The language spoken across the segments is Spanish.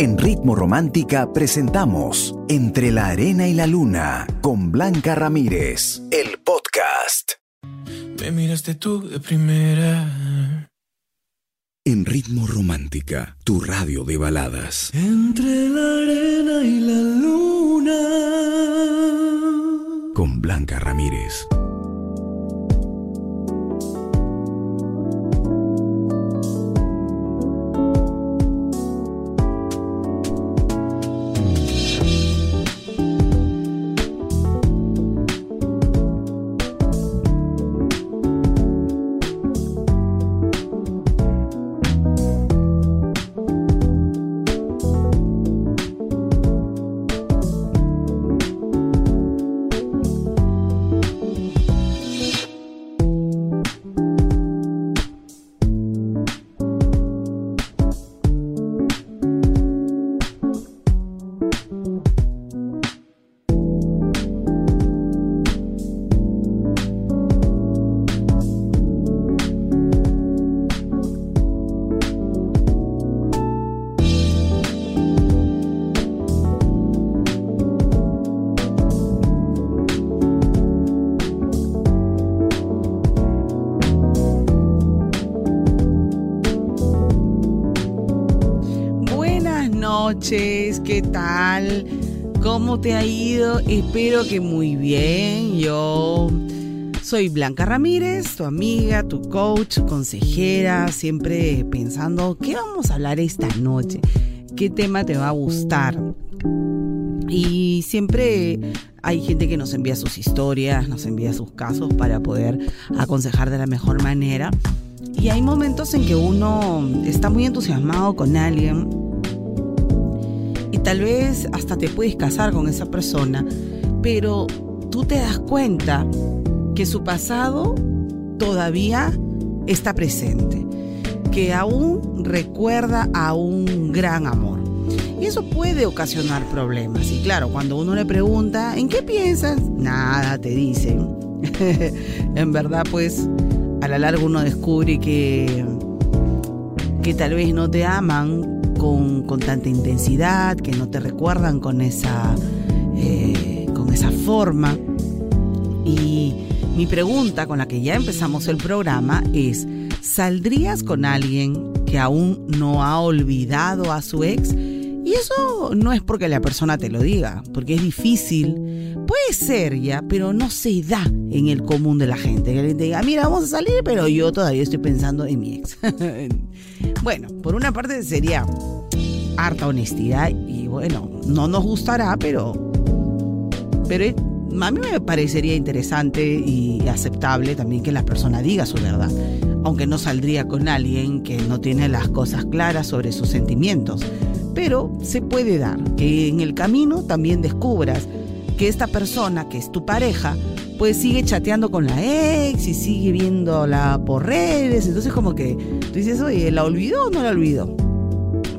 En Ritmo Romántica presentamos Entre la Arena y la Luna con Blanca Ramírez, el podcast. Me miraste tú de primera. En Ritmo Romántica, tu radio de baladas. Entre la arena y la luna. Con Blanca Ramírez. Noches, ¿qué tal? ¿Cómo te ha ido? Espero que muy bien. Yo soy Blanca Ramírez, tu amiga, tu coach, consejera, siempre pensando qué vamos a hablar esta noche, qué tema te va a gustar. Y siempre hay gente que nos envía sus historias, nos envía sus casos para poder aconsejar de la mejor manera. Y hay momentos en que uno está muy entusiasmado con alguien tal vez hasta te puedes casar con esa persona, pero tú te das cuenta que su pasado todavía está presente, que aún recuerda a un gran amor. Y eso puede ocasionar problemas. Y claro, cuando uno le pregunta, ¿en qué piensas? Nada, te dicen. en verdad, pues, a la larga uno descubre que, que tal vez no te aman con, con tanta intensidad, que no te recuerdan con esa, eh, con esa forma. Y mi pregunta con la que ya empezamos el programa es, ¿saldrías con alguien que aún no ha olvidado a su ex? Y eso no es porque la persona te lo diga, porque es difícil. Puede ser ya, pero no se da en el común de la gente. Que alguien te diga, mira, vamos a salir, pero yo todavía estoy pensando en mi ex. bueno, por una parte sería harta honestidad y bueno, no nos gustará, pero, pero a mí me parecería interesante y aceptable también que la persona diga su verdad, aunque no saldría con alguien que no tiene las cosas claras sobre sus sentimientos. Pero se puede dar que en el camino también descubras que esta persona, que es tu pareja, pues sigue chateando con la ex y sigue viéndola por redes. Entonces como que tú dices, oye, ¿la olvidó o no la olvidó?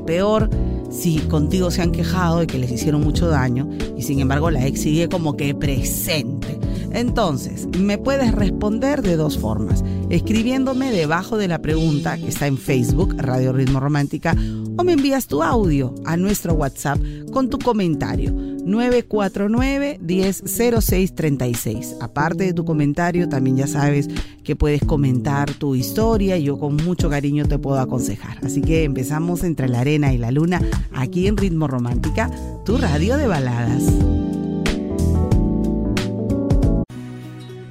Peor si contigo se han quejado de que les hicieron mucho daño y sin embargo la ex sigue como que presente. Entonces, me puedes responder de dos formas, escribiéndome debajo de la pregunta que está en Facebook, Radio Ritmo Romántica, o me envías tu audio a nuestro WhatsApp con tu comentario 949-100636. Aparte de tu comentario, también ya sabes que puedes comentar tu historia y yo con mucho cariño te puedo aconsejar. Así que empezamos entre la arena y la luna aquí en Ritmo Romántica, tu radio de baladas.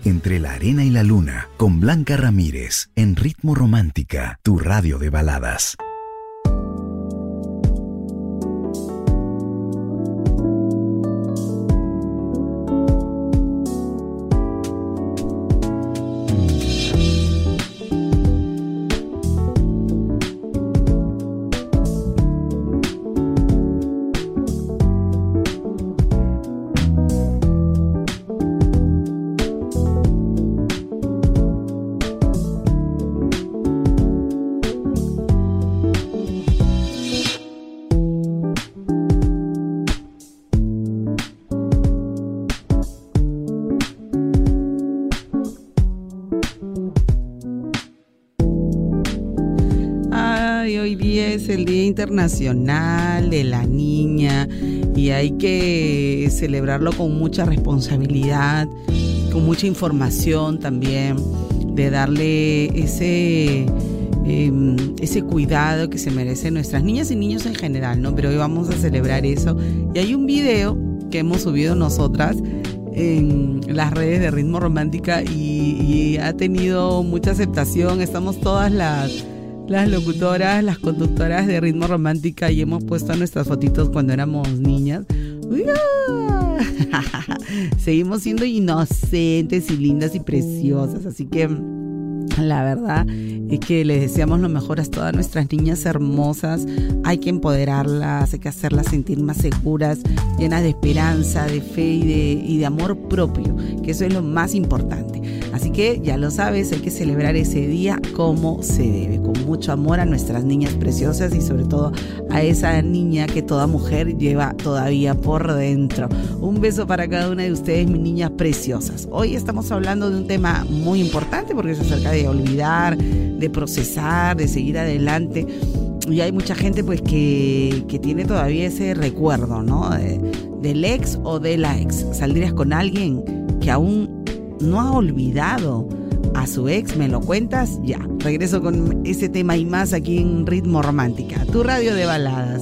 Entre la arena y la luna con Blanca Ramírez en Ritmo Romántica, tu radio de baladas. Internacional de la Niña y hay que celebrarlo con mucha responsabilidad, con mucha información también, de darle ese, em, ese cuidado que se merecen nuestras niñas y niños en general, ¿no? Pero hoy vamos a celebrar eso. Y hay un video que hemos subido nosotras en las redes de Ritmo Romántica y, ha tenido mucha aceptación. Estamos todas las, las locutoras, las conductoras de Ritmo Romántica y hemos puesto nuestras fotitos cuando éramos niñas. Seguimos siendo inocentes y lindas y preciosas, así que la verdad es que les deseamos lo mejor a todas nuestras niñas hermosas. Hay que empoderarlas, hay que hacerlas sentir más seguras, llenas de esperanza, de fe y de, amor propio, que eso es lo más importante. Así que ya lo sabes, hay que celebrar ese día como se debe, con mucho amor a nuestras niñas preciosas y sobre todo a esa niña que toda mujer lleva todavía por dentro. Un beso para cada una de ustedes, mis niñas preciosas. Hoy estamos hablando de un tema muy importante porque es acerca de olvidar, de procesar, de seguir adelante. Y hay mucha gente pues que, tiene todavía ese recuerdo, ¿no? del ex o de la ex. ¿Saldrías con alguien que aún no ha olvidado a su ex? ¿Me lo cuentas? Ya, regreso con ese tema y más aquí en Ritmo Romántica, tu radio de baladas.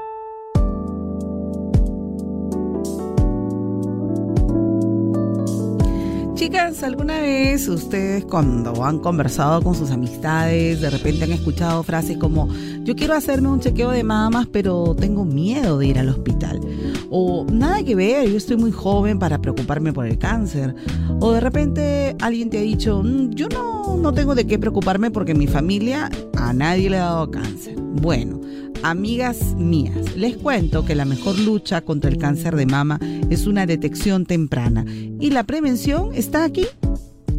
¿Alguna vez ustedes cuando han conversado con sus amistades, de repente han escuchado frases como, yo quiero hacerme un chequeo de mamas, pero tengo miedo de ir al hospital? O nada que ver, yo estoy muy joven para preocuparme por el cáncer. O de repente alguien te ha dicho, mm, yo no, no tengo de qué preocuparme porque mi familia a nadie le ha dado cáncer. Bueno, Amigas mías, les cuento que la mejor lucha contra el cáncer de mama es una detección temprana y la prevención está aquí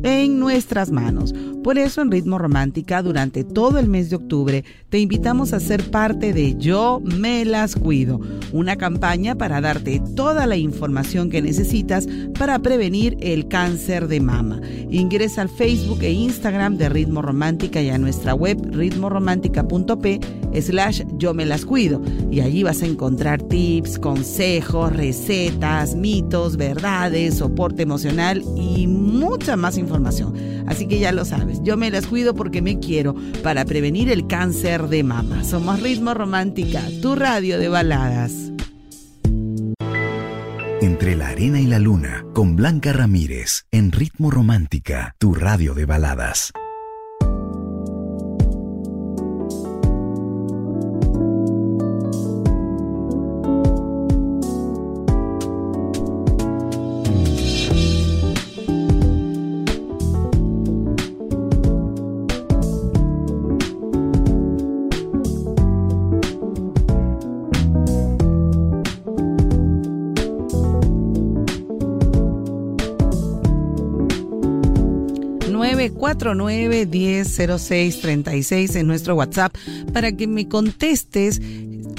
en nuestras manos. Por eso en Ritmo Romántica durante todo el mes de octubre te invitamos a ser parte de Yo me las cuido, una campaña para darte toda la información que necesitas para prevenir el cáncer de mama. Ingresa al Facebook e Instagram de Ritmo Romántica y a nuestra web ritmoromántica.p slash yo me las cuido y allí vas a encontrar tips, consejos, recetas, mitos, verdades, soporte emocional y mucha más información. Así que ya lo sabes, yo me las cuido porque me quiero para prevenir el cáncer de mama. Somos Ritmo Romántica, tu radio de baladas. Entre la arena y la luna, con Blanca Ramírez, en Ritmo Romántica, tu radio de baladas. Seis treinta y seis en nuestro WhatsApp para que me contestes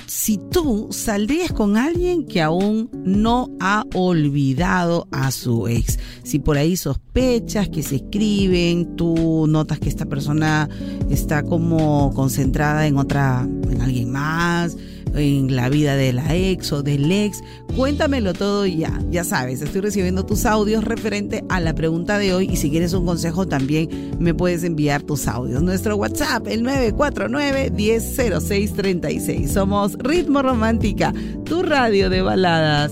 si tú saldrías con alguien que aún no ha olvidado a su ex. Si por ahí sospechas que se escriben, tú notas que esta persona está como concentrada en otra, en alguien más, en la vida de la ex o del ex. Cuéntamelo todo ya, ya sabes, estoy recibiendo tus audios referente a la pregunta de hoy y si quieres un consejo también me puedes enviar tus audios. Nuestro WhatsApp, el 949-100636. Somos Ritmo Romántica, tu radio de baladas.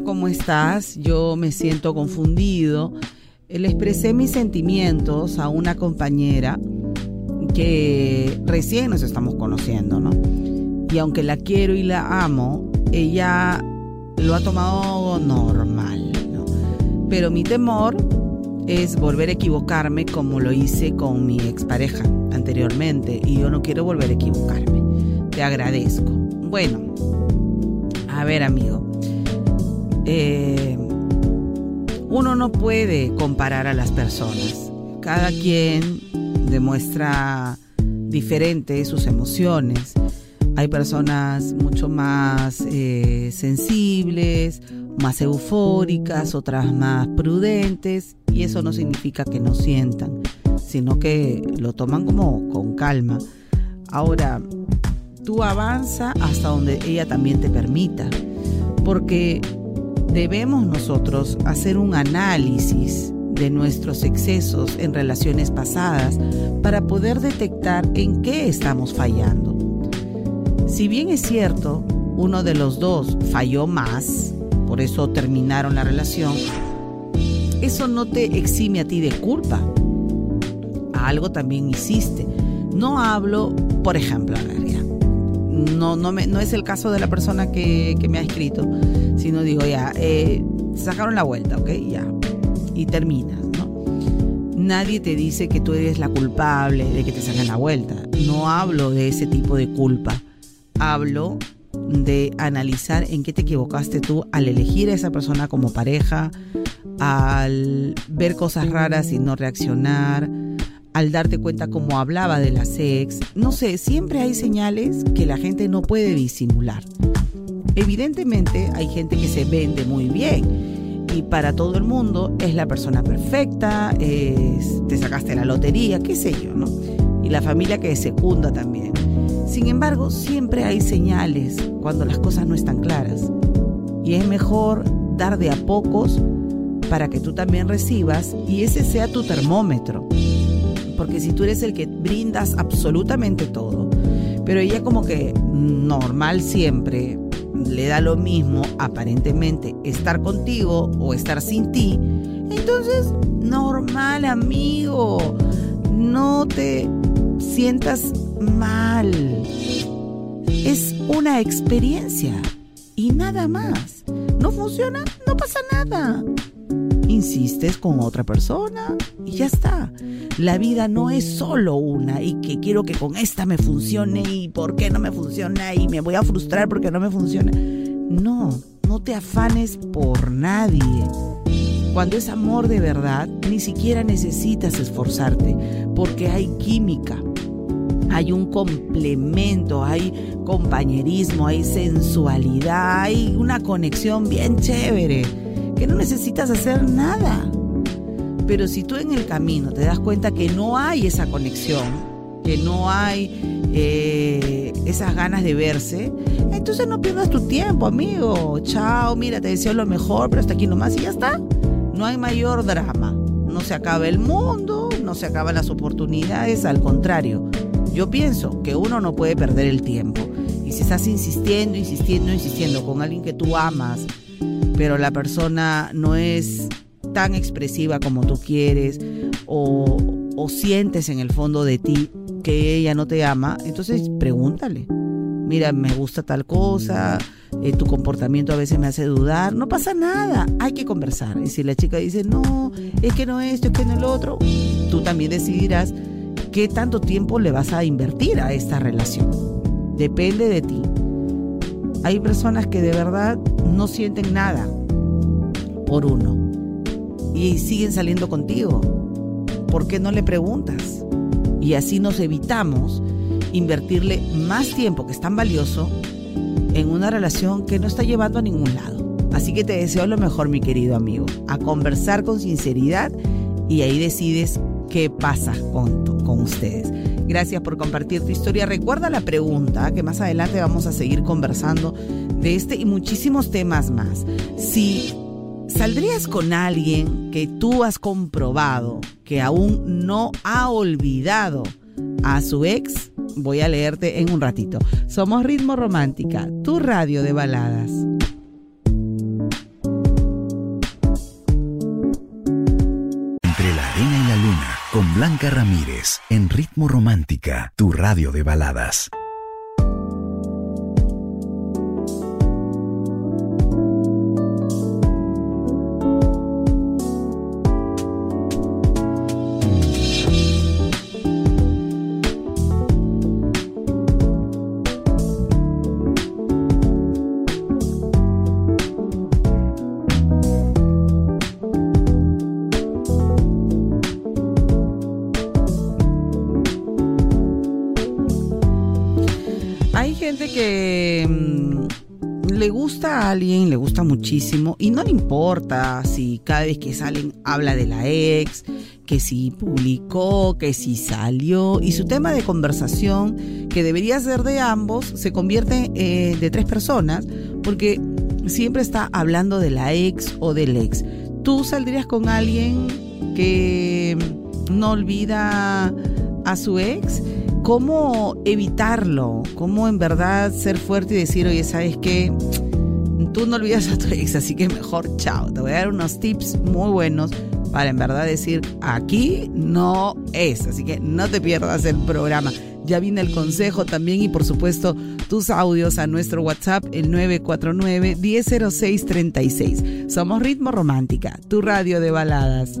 ¿Cómo estás? Yo me siento confundido. Le expresé mis sentimientos a una compañera que recién nos estamos conociendo, ¿no? Y aunque la quiero y la amo, ella lo ha tomado normal, ¿no? Pero mi temor es volver a equivocarme como lo hice con mi expareja anteriormente y yo no quiero volver a equivocarme. Te agradezco. Bueno, a ver amigo, eh, uno no puede comparar a las personas. Cada quien demuestra diferente sus emociones. Hay personas mucho más eh, sensibles, más eufóricas, otras más prudentes, y eso no significa que no sientan, sino que lo toman como con calma. Ahora, tú avanza hasta donde ella también te permita, porque debemos nosotros hacer un análisis de nuestros excesos en relaciones pasadas para poder detectar en qué estamos fallando. Si bien es cierto, uno de los dos falló más, por eso terminaron la relación, eso no te exime a ti de culpa. Algo también hiciste. No hablo, por ejemplo, no, no, me, no es el caso de la persona que, que me ha escrito, sino digo, ya, eh, sacaron la vuelta, ¿ok? Ya. Y terminas, ¿no? Nadie te dice que tú eres la culpable de que te saquen la vuelta. No hablo de ese tipo de culpa. Hablo de analizar en qué te equivocaste tú al elegir a esa persona como pareja, al ver cosas raras y no reaccionar, al darte cuenta cómo hablaba de la sex. No sé, siempre hay señales que la gente no puede disimular. Evidentemente hay gente que se vende muy bien y para todo el mundo es la persona perfecta, te sacaste la lotería, qué sé yo, ¿no? Y la familia que secunda también. Sin embargo, siempre hay señales cuando las cosas no están claras. Y es mejor dar de a pocos para que tú también recibas y ese sea tu termómetro. Porque si tú eres el que brindas absolutamente todo, pero ella como que normal siempre, le da lo mismo aparentemente estar contigo o estar sin ti, entonces normal amigo, no te sientas mal. Es una experiencia y nada más. ¿No funciona? No pasa nada. Insistes con otra persona y ya está. La vida no es solo una y que quiero que con esta me funcione y por qué no me funciona y me voy a frustrar porque no me funciona. No, no te afanes por nadie. Cuando es amor de verdad, ni siquiera necesitas esforzarte porque hay química, hay un complemento, hay compañerismo, hay sensualidad, hay una conexión bien chévere, que no necesitas hacer nada. Pero si tú en el camino te das cuenta que no hay esa conexión, que no hay eh, esas ganas de verse, entonces no pierdas tu tiempo, amigo. Chao, mira, te deseo lo mejor, pero hasta aquí nomás y ya está. No hay mayor drama. No se acaba el mundo, no se acaban las oportunidades, al contrario. Yo pienso que uno no puede perder el tiempo. Y si estás insistiendo, insistiendo, insistiendo con alguien que tú amas, pero la persona no es tan expresiva como tú quieres o, sientes en el fondo de ti que ella no te ama, entonces pregúntale. Mira, me gusta tal cosa, eh, tu comportamiento a veces me hace dudar, no pasa nada, hay que conversar. Y si la chica dice, no, es que no esto, es que no el otro, tú también decidirás qué tanto tiempo le vas a invertir a esta relación. Depende de ti. Hay personas que de verdad no sienten nada por uno y siguen saliendo contigo. ¿Por qué no le preguntas? Y así nos evitamos invertirle más tiempo que es tan valioso en una relación que no está llevando a ningún lado. Así que te deseo lo mejor, mi querido amigo, a conversar con sinceridad y ahí decides qué pasa con, con ustedes. Gracias por compartir tu historia. Recuerda la pregunta que más adelante vamos a seguir conversando de este y muchísimos temas más. Si saldrías con alguien que tú has comprobado que aún no ha olvidado a su ex, voy a leerte en un ratito. Somos Ritmo Romántica, tu radio de baladas. Con Blanca Ramírez, en Ritmo Romántica, tu radio de baladas. Alguien, le gusta muchísimo y no le importa si cada vez que salen habla de la ex, que si publicó, que si salió y su tema de conversación, que debería ser de ambos, se convierte eh, de tres personas porque siempre está hablando de la ex o del ex. ¿Tú saldrías con alguien que no olvida a su ex? ¿Cómo evitarlo? ¿Cómo en verdad ser fuerte y decir, oye, ¿sabes qué? tú no olvidas a tu ex, así que mejor chao. Te voy a dar unos tips muy buenos para en verdad decir, aquí no es. Así que no te pierdas el programa. Ya viene el consejo también y por supuesto tus audios a nuestro WhatsApp el 949-100636. Somos Ritmo Romántica, tu radio de baladas.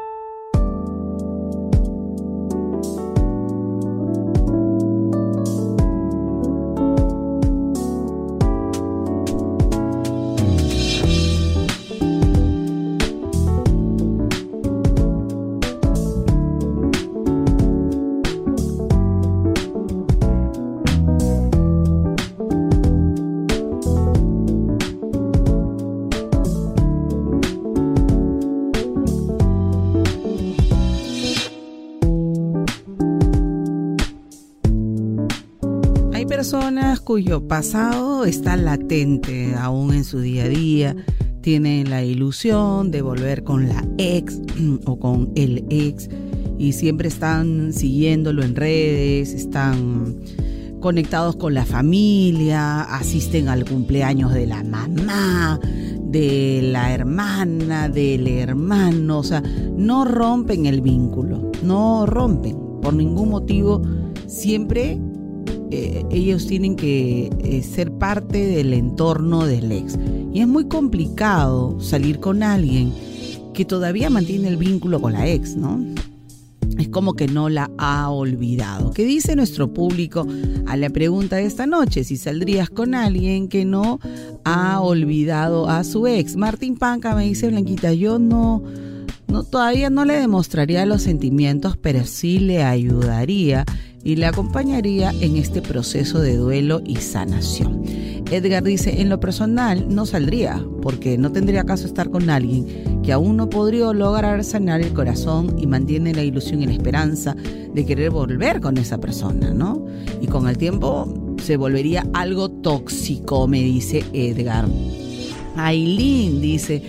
Cuyo pasado está latente aún en su día a día, tienen la ilusión de volver con la ex o con el ex. Y siempre están siguiéndolo en redes, están conectados con la familia, asisten al cumpleaños de la mamá, de la hermana, del hermano, o sea, no rompen el vínculo, no rompen. Por ningún motivo, siempre eh, ellos tienen que eh, ser parte del entorno del ex. Y es muy complicado salir con alguien que todavía mantiene el vínculo con la ex, ¿no? Es como que no la ha olvidado. ¿Qué dice nuestro público a la pregunta de esta noche? Si saldrías con alguien que no ha olvidado a su ex. Martín Panca me dice, Blanquita, yo no, no todavía no le demostraría los sentimientos, pero sí le ayudaría y le acompañaría en este proceso de duelo y sanación. Edgar dice, en lo personal no saldría, porque no tendría caso estar con alguien que aún no podría lograr sanar el corazón y mantiene la ilusión y la esperanza de querer volver con esa persona, ¿no? Y con el tiempo se volvería algo tóxico, me dice Edgar. Aileen dice,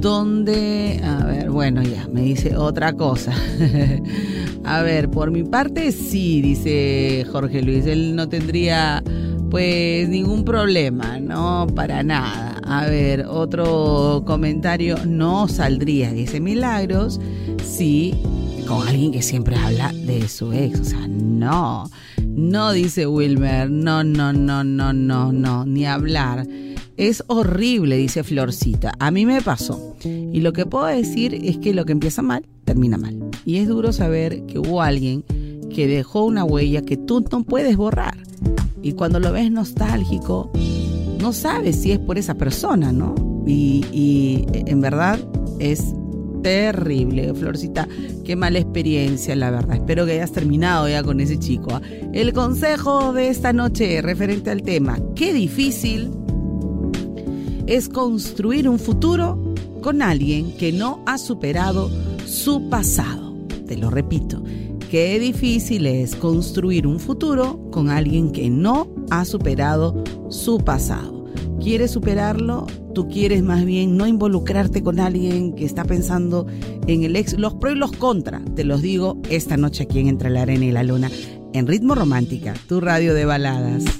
¿dónde? A ver, bueno, ya, me dice otra cosa. A ver, por mi parte sí, dice Jorge Luis, él no tendría pues ningún problema, no para nada. A ver, otro comentario, no saldría, dice Milagros, sí, con alguien que siempre habla de su ex, o sea, no, no dice Wilmer, no, no, no, no, no, no, ni hablar. Es horrible, dice Florcita. A mí me pasó. Y lo que puedo decir es que lo que empieza mal, termina mal. Y es duro saber que hubo alguien que dejó una huella que tú no puedes borrar. Y cuando lo ves nostálgico, no sabes si es por esa persona, ¿no? Y, y en verdad es terrible, Florcita. Qué mala experiencia, la verdad. Espero que hayas terminado ya con ese chico. ¿ah? El consejo de esta noche referente al tema, qué difícil es construir un futuro con alguien que no ha superado su pasado. Te lo repito, qué difícil es construir un futuro con alguien que no ha superado su pasado. ¿Quieres superarlo? Tú quieres más bien no involucrarte con alguien que está pensando en el ex. Los pros y los contras, te los digo esta noche aquí en Entre la Arena y la Luna, en Ritmo Romántica, tu radio de baladas.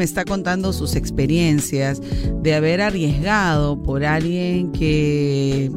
Me está contando sus experiencias de haber arriesgado por alguien que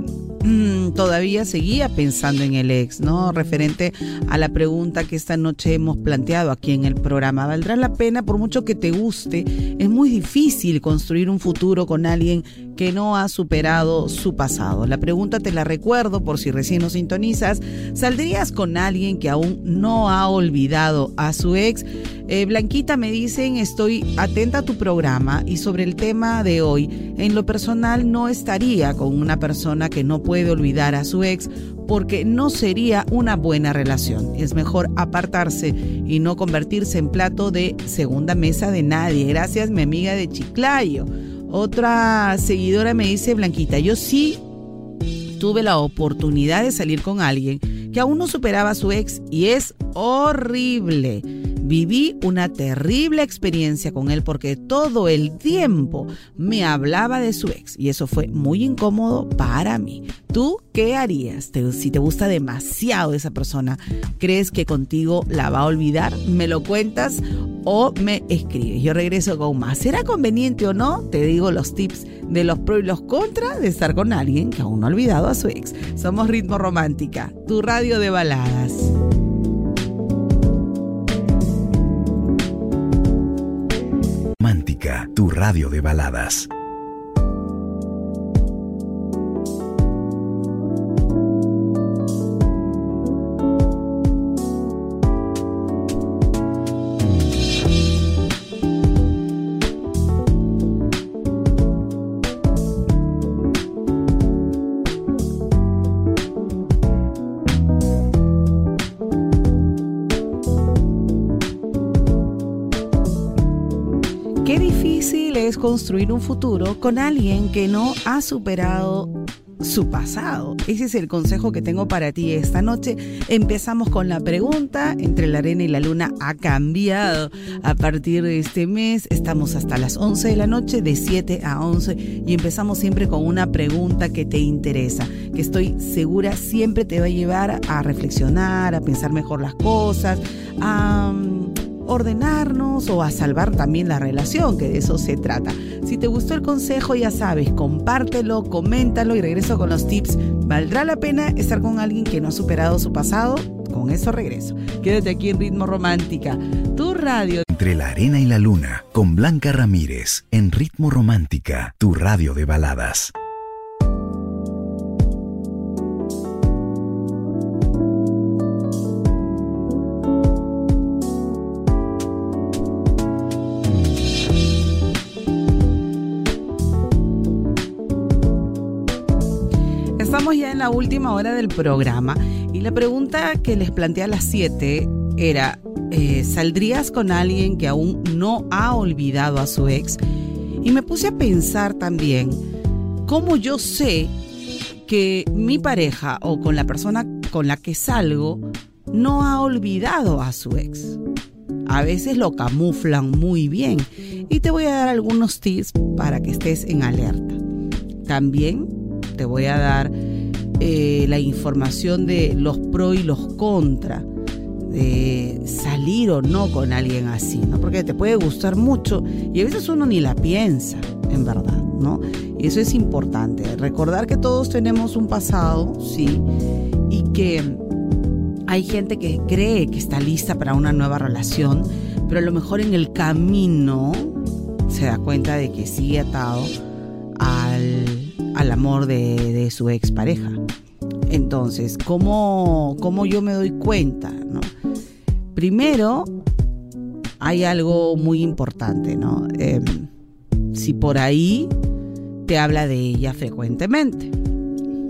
mm, todavía seguía pensando en el ex, ¿no? Referente a la pregunta que esta noche hemos planteado aquí en el programa. ¿Valdrá la pena, por mucho que te guste? Es muy difícil construir un futuro con alguien que no ha superado su pasado. La pregunta te la recuerdo por si recién nos sintonizas. ¿Saldrías con alguien que aún no ha olvidado a su ex? Eh, Blanquita me dicen, estoy atenta a tu programa y sobre el tema de hoy, en lo personal no estaría con una persona que no puede olvidar a su ex porque no sería una buena relación. Es mejor apartarse y no convertirse en plato de segunda mesa de nadie. Gracias mi amiga de Chiclayo. Otra seguidora me dice, Blanquita, yo sí tuve la oportunidad de salir con alguien que aún no superaba a su ex y es horrible. Viví una terrible experiencia con él porque todo el tiempo me hablaba de su ex y eso fue muy incómodo para mí. ¿Tú qué harías si te gusta demasiado esa persona? ¿Crees que contigo la va a olvidar? ¿Me lo cuentas o me escribes? Yo regreso con más. ¿Será conveniente o no? Te digo los tips de los pros y los contras de estar con alguien que aún no ha olvidado a su ex. Somos Ritmo Romántica, tu radio de baladas. Tu radio de baladas. Construir un futuro con alguien que no ha superado su pasado. Ese es el consejo que tengo para ti esta noche. Empezamos con la pregunta, entre la arena y la luna ha cambiado a partir de este mes. Estamos hasta las 11 de la noche, de 7 a 11, y empezamos siempre con una pregunta que te interesa, que estoy segura siempre te va a llevar a reflexionar, a pensar mejor las cosas, a ordenarnos o a salvar también la relación, que de eso se trata. Si te gustó el consejo, ya sabes, compártelo, coméntalo y regreso con los tips. ¿Valdrá la pena estar con alguien que no ha superado su pasado? Con eso regreso. Quédate aquí en Ritmo Romántica, tu radio. Entre la arena y la luna, con Blanca Ramírez, en Ritmo Romántica, tu radio de baladas. Ya en la última hora del programa y la pregunta que les planteé a las 7 era, eh, ¿saldrías con alguien que aún no ha olvidado a su ex? Y me puse a pensar también, ¿cómo yo sé que mi pareja o con la persona con la que salgo no ha olvidado a su ex? A veces lo camuflan muy bien y te voy a dar algunos tips para que estés en alerta. También te voy a dar eh, la información de los pro y los contra de salir o no con alguien así, ¿no? Porque te puede gustar mucho y a veces uno ni la piensa, en verdad, ¿no? Y eso es importante, recordar que todos tenemos un pasado, sí, y que hay gente que cree que está lista para una nueva relación, pero a lo mejor en el camino se da cuenta de que sigue atado al, amor de, de su expareja. Entonces, ¿cómo, ¿cómo, yo me doy cuenta? ¿no? Primero, hay algo muy importante, ¿no? Em, si por ahí te habla de ella frecuentemente.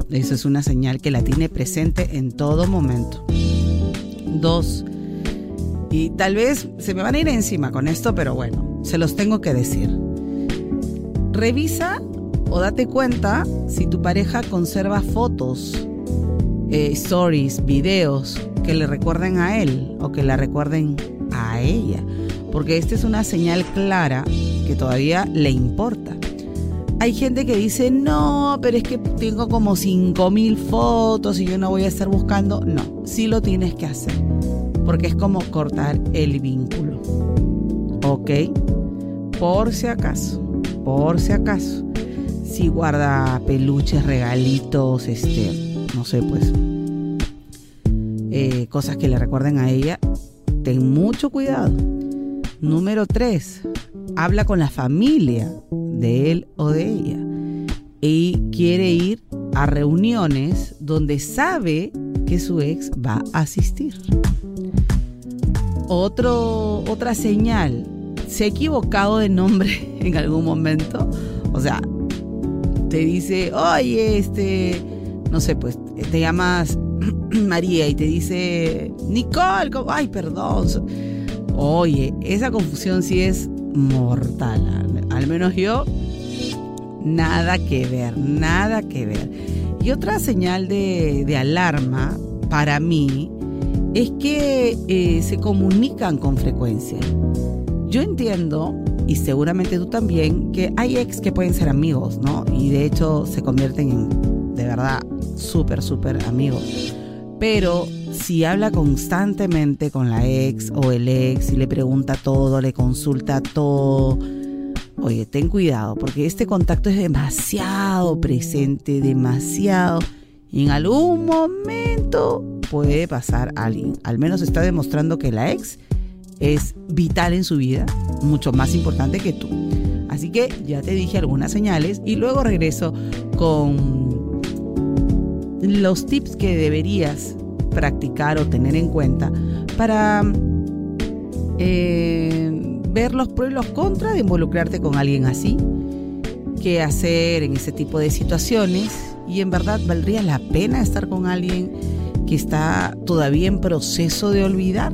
Eso es una señal que la tiene presente en todo momento. Dos, y tal vez se me van a ir encima con esto, pero bueno, se los tengo que decir. Revisa o date cuenta si tu pareja conserva fotos, eh, stories, videos que le recuerden a él o que la recuerden a ella, porque esta es una señal clara que todavía le importa. Hay gente que dice, no, pero es que tengo como 5.000 fotos y yo no voy a estar buscando. No, sí lo tienes que hacer, porque es como cortar el vínculo. ¿Ok? Por si acaso, por si acaso. Si guarda peluches, regalitos, este, no sé, pues eh, cosas que le recuerden a ella, ten mucho cuidado. Número 3. Habla con la familia de él o de ella. Y quiere ir a reuniones donde sabe que su ex va a asistir. Otro, otra señal. ¿Se ha equivocado de nombre en algún momento? O sea, te dice, oye, este, no sé, pues te llamas María y te dice, Nicole, ay, perdón. Oye, esa confusión sí es mortal. Al menos yo, nada que ver, nada que ver. Y otra señal de, alarma para mí es que eh, se comunican con frecuencia. Yo entiendo, y seguramente tú también, que hay ex que pueden ser amigos, ¿no? Y de hecho se convierten en, de verdad, súper, súper amigos. Pero si habla constantemente con la ex o el ex y le pregunta todo, le consulta todo, oye, ten cuidado porque este contacto es demasiado presente, demasiado. Y en algún momento puede pasar a alguien. Al menos está demostrando que la ex es vital en su vida, mucho más importante que tú. Así que ya te dije algunas señales y luego regreso con los tips que deberías practicar o tener en cuenta para eh, ver los pros y los contras de involucrarte con alguien así, qué hacer en ese tipo de situaciones y en verdad valdría la pena estar con alguien que está todavía en proceso de olvidar.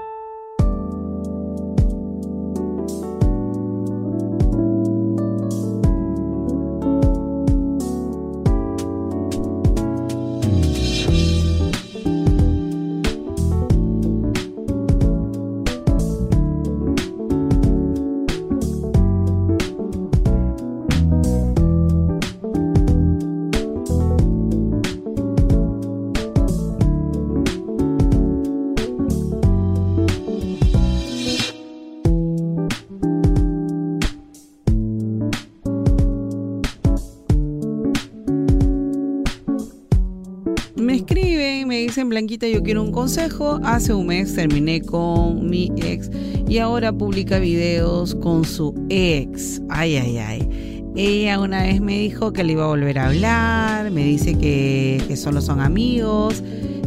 Blanquita, yo quiero un consejo. Hace un mes terminé con mi ex y ahora publica videos con su ex. Ay, ay, ay. Ella una vez me dijo que le iba a volver a hablar, me dice que, que solo son amigos.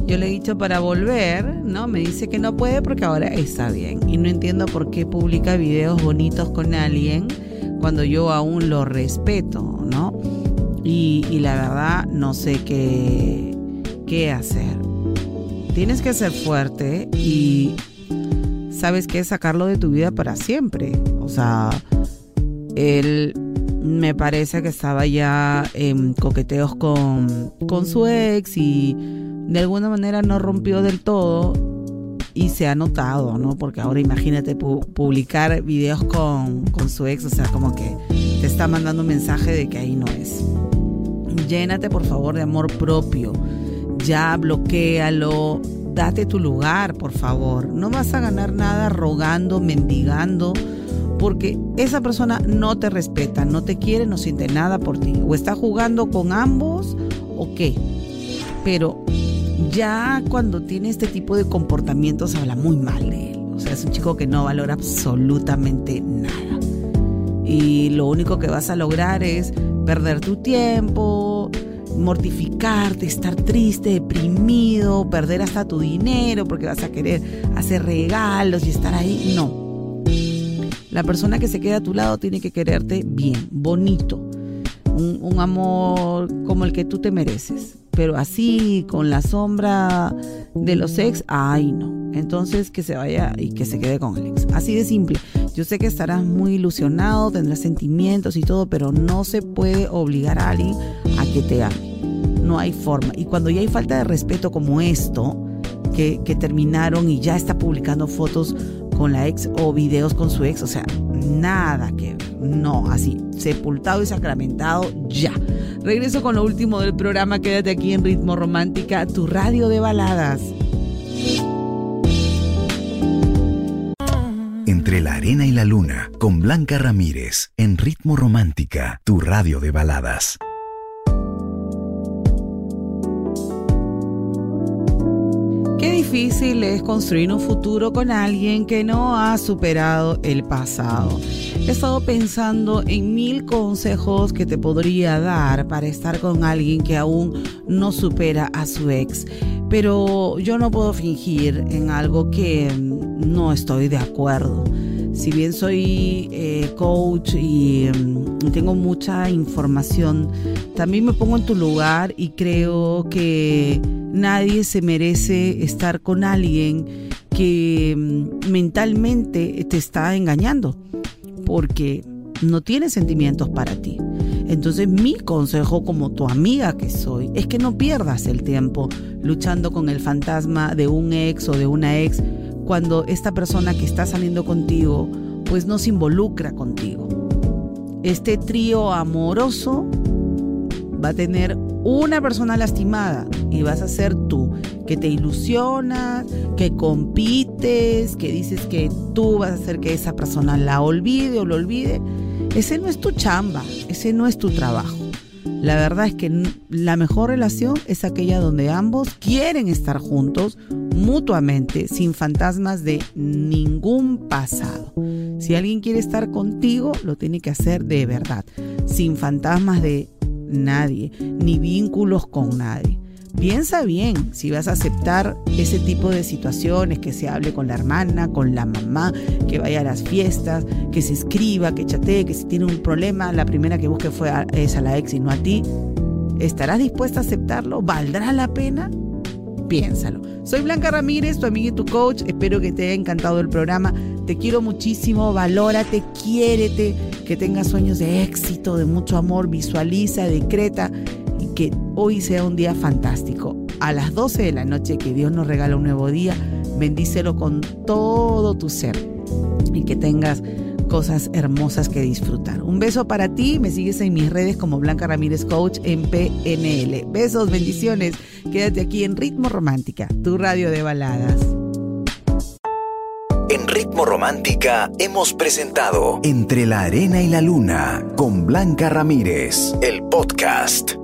Yo le he dicho para volver, ¿no? Me dice que no puede porque ahora está bien. Y no entiendo por qué publica videos bonitos con alguien cuando yo aún lo respeto, ¿no? y, y la verdad no sé qué, qué hacer. Tienes que ser fuerte y sabes que sacarlo de tu vida para siempre. O sea, él me parece que estaba ya en coqueteos con, con su ex y de alguna manera no rompió del todo y se ha notado, ¿no? Porque ahora imagínate publicar videos con, con su ex, o sea, como que te está mandando un mensaje de que ahí no es. Llénate por favor de amor propio. Ya bloquealo, date tu lugar, por favor. No vas a ganar nada rogando, mendigando porque esa persona no te respeta, no te quiere, no siente nada por ti. O está jugando con ambos o qué. Pero ya cuando tiene este tipo de comportamientos habla muy mal de él. O sea, es un chico que no valora absolutamente nada. Y lo único que vas a lograr es perder tu tiempo, mortificarte, estar triste, deprimido, perder hasta tu dinero porque vas a querer hacer regalos y estar ahí. No, la persona que se queda a tu lado tiene que quererte bien, bonito, un, amor como el que tú te mereces. Pero así, con la sombra de los ex, ay no. Entonces que se vaya y que se quede con el ex. Así de simple. Yo sé que estarás muy ilusionado, tendrás sentimientos y todo, pero no se puede obligar a alguien que te ame. No hay forma. Y cuando ya hay falta de respeto como esto, que, que terminaron y ya está publicando fotos con la ex o videos con su ex, o sea, nada que ver. No, así, sepultado y sacramentado ya. Regreso con lo último del programa, quédate aquí en Ritmo Romántica, tu radio de baladas. Entre la arena y la luna, con Blanca Ramírez, en Ritmo Romántica, tu radio de baladas. Difícil es construir un futuro con alguien que no ha superado el pasado. He estado pensando en mil consejos que te podría dar para estar con alguien que aún no supera a su ex, pero yo no puedo fingir en algo que no estoy de acuerdo. Si bien soy eh, coach y mm, tengo mucha información, también me pongo en tu lugar y creo que Nadie se merece estar con alguien que mm, mentalmente te está engañando porque no tiene sentimientos para ti. Entonces mi consejo como tu amiga que soy es que no pierdas el tiempo luchando con el fantasma de un ex o de una ex cuando esta persona que está saliendo contigo pues no se involucra contigo. Este trío amoroso va a tener una persona lastimada y vas a ser tú, que te ilusionas, que compites, que dices que tú vas a hacer que esa persona la olvide o lo olvide. Ese no es tu chamba, ese no es tu trabajo. La verdad es que la mejor relación es aquella donde ambos quieren estar juntos mutuamente, sin fantasmas de ningún pasado. Si alguien quiere estar contigo, lo tiene que hacer de verdad, sin fantasmas de nadie, ni vínculos con nadie. Piensa bien si vas a aceptar ese tipo de situaciones, que se hable con la hermana, con la mamá, que vaya a las fiestas, que se escriba, que chatee, que si tiene un problema, la primera que busque fue a, es a la ex y no a ti. ¿Estarás dispuesta a aceptarlo? ¿Valdrá la pena? Piénsalo. Soy Blanca Ramírez, tu amiga y tu coach. Espero que te haya encantado el programa. Te quiero muchísimo, valórate, quiérete, que tengas sueños de éxito, de mucho amor, visualiza, decreta hoy sea un día fantástico. A las 12 de la noche que Dios nos regala un nuevo día, bendícelo con todo tu ser y que tengas cosas hermosas que disfrutar. Un beso para ti, me sigues en mis redes como Blanca Ramírez Coach en PNL. Besos, bendiciones, quédate aquí en Ritmo Romántica, tu radio de baladas. En Ritmo Romántica hemos presentado Entre la Arena y la Luna con Blanca Ramírez, el podcast.